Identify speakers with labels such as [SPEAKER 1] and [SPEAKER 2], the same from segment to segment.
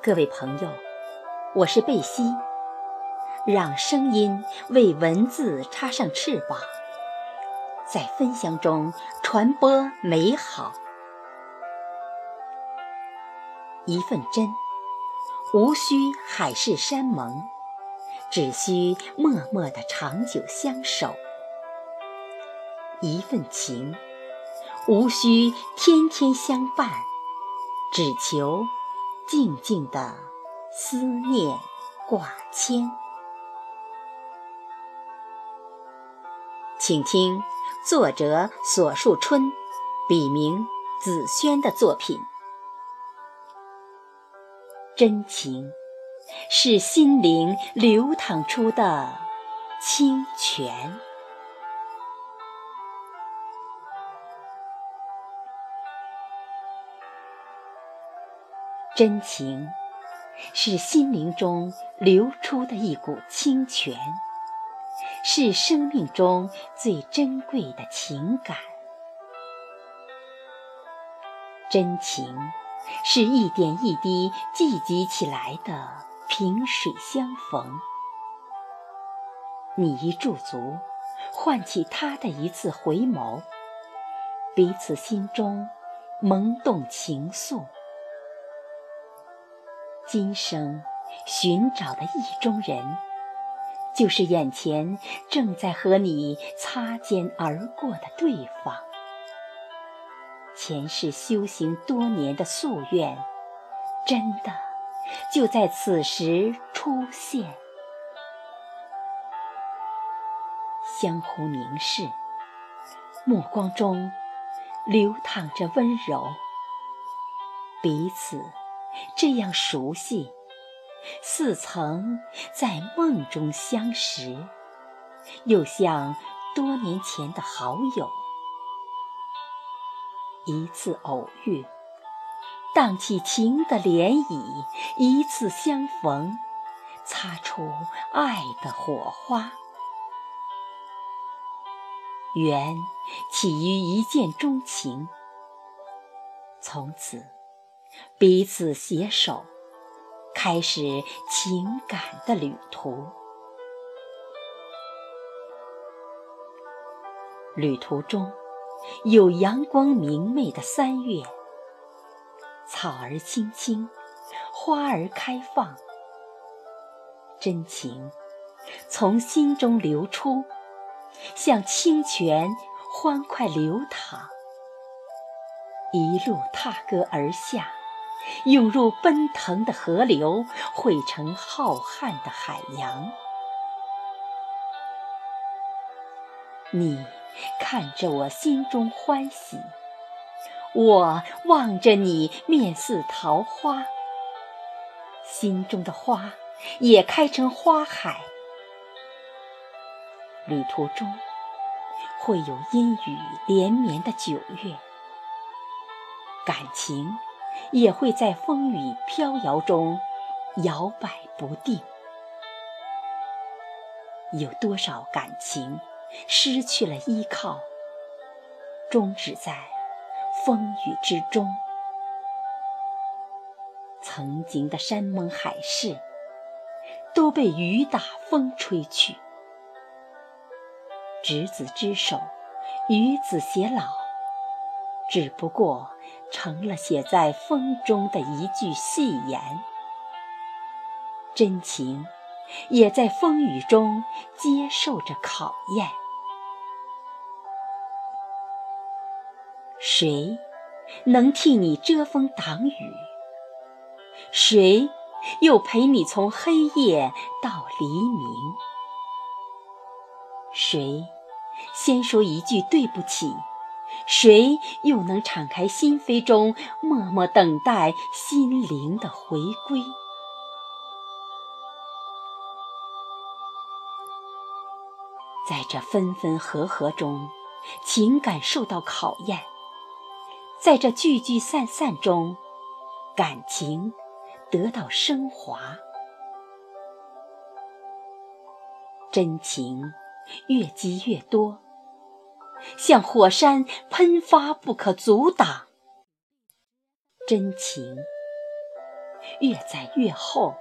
[SPEAKER 1] 各位朋友，我是贝西，让声音为文字插上翅膀，在分享中传播美好。一份真，无需海誓山盟，只需默默的长久相守；一份情，无需天天相伴，只求。静静的思念挂牵，请听作者索树春，笔名子轩的作品。真情是心灵流淌出的清泉。真情是心灵中流出的一股清泉，是生命中最珍贵的情感。真情是一点一滴聚集起来的萍水相逢。你一驻足，唤起他的一次回眸，彼此心中萌动情愫。今生寻找的意中人，就是眼前正在和你擦肩而过的对方。前世修行多年的夙愿，真的就在此时出现。相互凝视，目光中流淌着温柔，彼此。这样熟悉，似曾在梦中相识，又像多年前的好友。一次偶遇，荡起情的涟漪；一次相逢，擦出爱的火花。缘起于一见钟情，从此。彼此携手，开始情感的旅途。旅途中有阳光明媚的三月，草儿青青，花儿开放，真情从心中流出，像清泉欢快流淌，一路踏歌而下。涌入奔腾的河流，汇成浩瀚的海洋。你看着我，心中欢喜；我望着你，面似桃花。心中的花也开成花海。旅途中会有阴雨连绵的九月，感情。也会在风雨飘摇中摇摆不定。有多少感情失去了依靠，终止在风雨之中？曾经的山盟海誓都被雨打风吹去。执子之手，与子偕老，只不过。成了写在风中的一句戏言，真情也在风雨中接受着考验。谁能替你遮风挡雨？谁又陪你从黑夜到黎明？谁先说一句对不起？谁又能敞开心扉中，默默等待心灵的回归？在这分分合合中，情感受到考验；在这聚聚散散中，感情得到升华。真情越积越多。像火山喷发，不可阻挡；真情越栽越厚，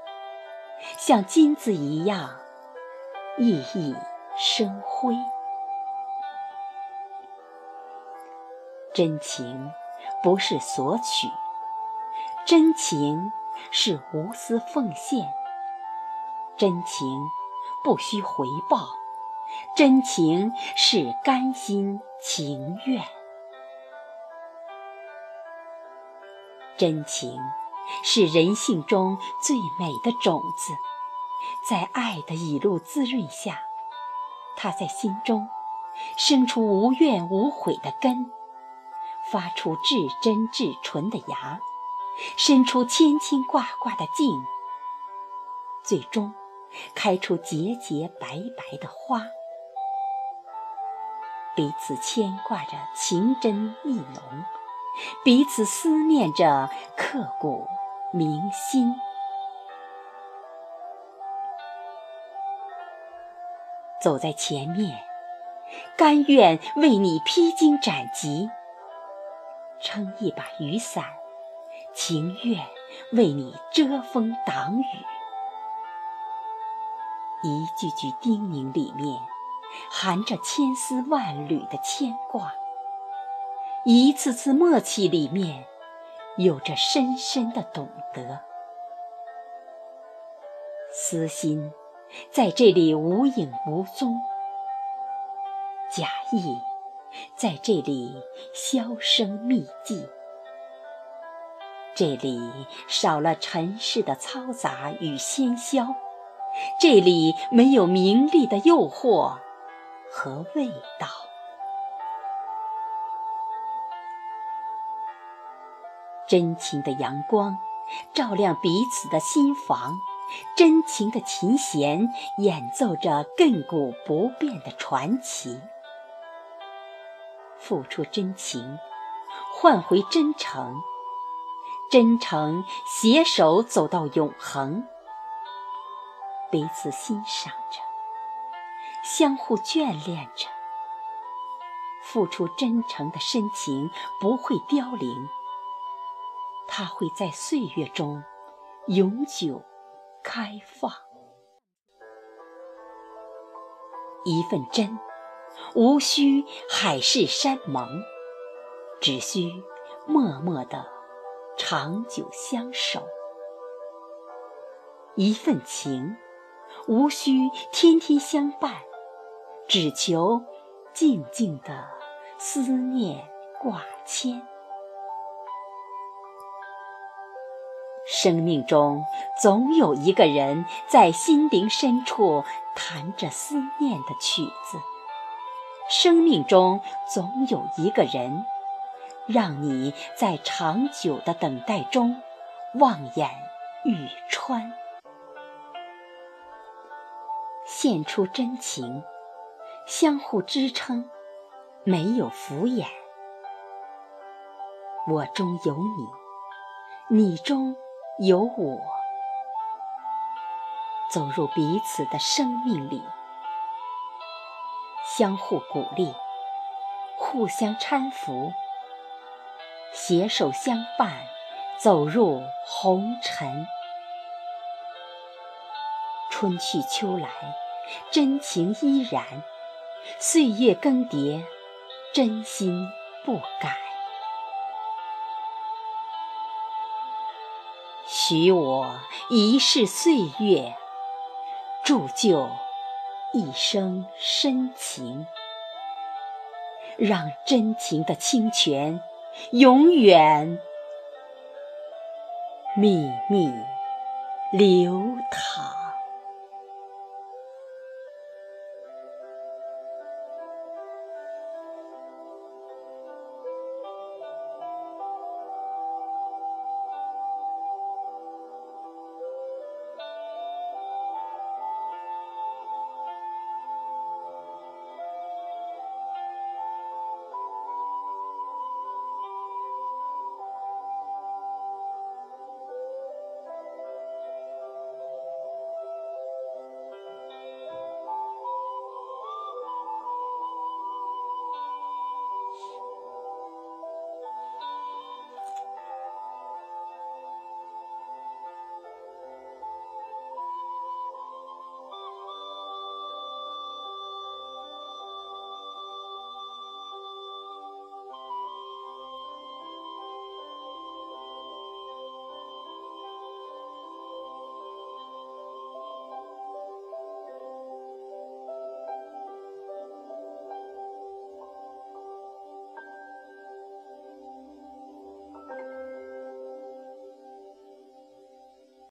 [SPEAKER 1] 像金子一样熠熠生辉。真情不是索取，真情是无私奉献，真情不需回报，真情是甘心情愿。真情是人性中最美的种子，在爱的雨露滋润下，它在心中生出无怨无悔的根。发出至真至纯的芽，伸出牵牵挂挂的茎，最终开出节节白白的花。彼此牵挂着情真意浓，彼此思念着刻骨铭心。走在前面，甘愿为你披荆斩棘。撑一把雨伞，情愿为你遮风挡雨。一句句叮咛里面，含着千丝万缕的牵挂；一次次默契里面，有着深深的懂得。私心在这里无影无踪，假意。在这里销声匿迹，这里少了尘世的嘈杂与喧嚣，这里没有名利的诱惑和味道。真情的阳光照亮彼此的心房，真情的琴弦演奏着亘古不变的传奇。付出真情，换回真诚；真诚携手走到永恒，彼此欣赏着，相互眷恋着。付出真诚的深情不会凋零，它会在岁月中永久开放。一份真。无需海誓山盟，只需默默的长久相守；一份情，无需天天相伴，只求静静的思念挂牵。生命中总有一个人，在心灵深处弹着思念的曲子。生命中总有一个人，让你在长久的等待中望眼欲穿。献出真情，相互支撑，没有敷衍。我中有你，你中有我，走入彼此的生命里。相互鼓励，互相搀扶，携手相伴，走入红尘。春去秋来，真情依然；岁月更迭，真心不改。许我一世岁月，铸就。一生深情，让真情的清泉永远秘密流淌。